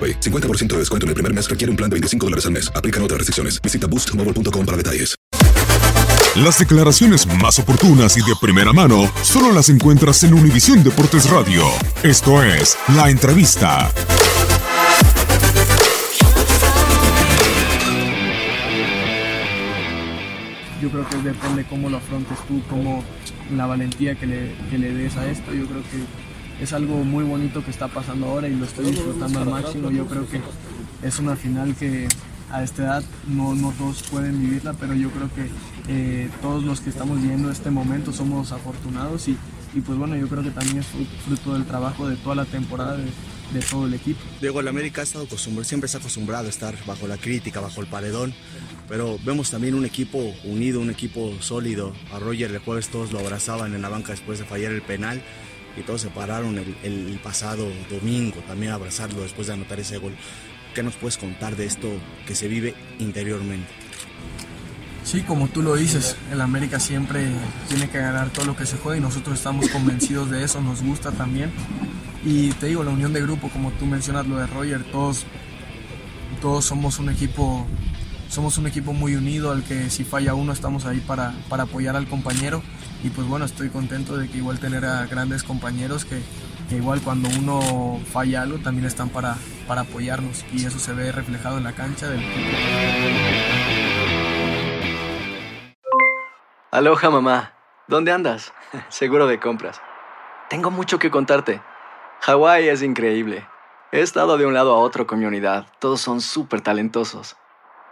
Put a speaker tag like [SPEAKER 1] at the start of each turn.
[SPEAKER 1] AroPay. 50% de descuento en el primer mes requiere un plan de 25 dólares al mes. Aplican otras restricciones. Visita boostmobile.com para detalles.
[SPEAKER 2] Las declaraciones más oportunas y de primera mano solo las encuentras en Univisión Deportes Radio. Esto es La Entrevista.
[SPEAKER 3] Yo creo que depende cómo lo afrontes tú, cómo la valentía que le, que le des a esto. Yo creo que es algo muy bonito que está pasando ahora y lo estoy disfrutando al máximo. Yo creo que es una final que a esta edad no, no todos pueden vivirla, pero yo creo que eh, todos los que estamos viviendo este momento somos afortunados y, y pues bueno, yo creo que también es fru- fruto del trabajo de toda la temporada de, de todo el equipo.
[SPEAKER 4] Diego, el América ha estado acostumbrado, siempre está acostumbrado a estar bajo la crítica, bajo el paredón, pero vemos también un equipo unido, un equipo sólido. A Roger el jueves todos lo abrazaban en la banca después de fallar el penal y todos se pararon el, el pasado domingo también a abrazarlo después de anotar ese gol. ¿Qué nos puedes contar de esto que se vive interiormente?
[SPEAKER 3] Sí, como tú lo dices, el América siempre tiene que ganar todo lo que se juega y nosotros estamos convencidos de eso, nos gusta también. Y te digo, la unión de grupo, como tú mencionas lo de Roger, todos, todos somos un equipo, somos un equipo muy unido al que si falla uno estamos ahí para, para apoyar al compañero. Y pues bueno, estoy contento de que igual tener a grandes compañeros que, que igual cuando uno falla algo también están para, para apoyarnos y eso se ve reflejado en la cancha del
[SPEAKER 5] Aloha mamá. ¿Dónde andas? Seguro de compras. Tengo mucho que contarte. Hawái es increíble. He estado de un lado a otro con mi unidad. Todos son súper talentosos.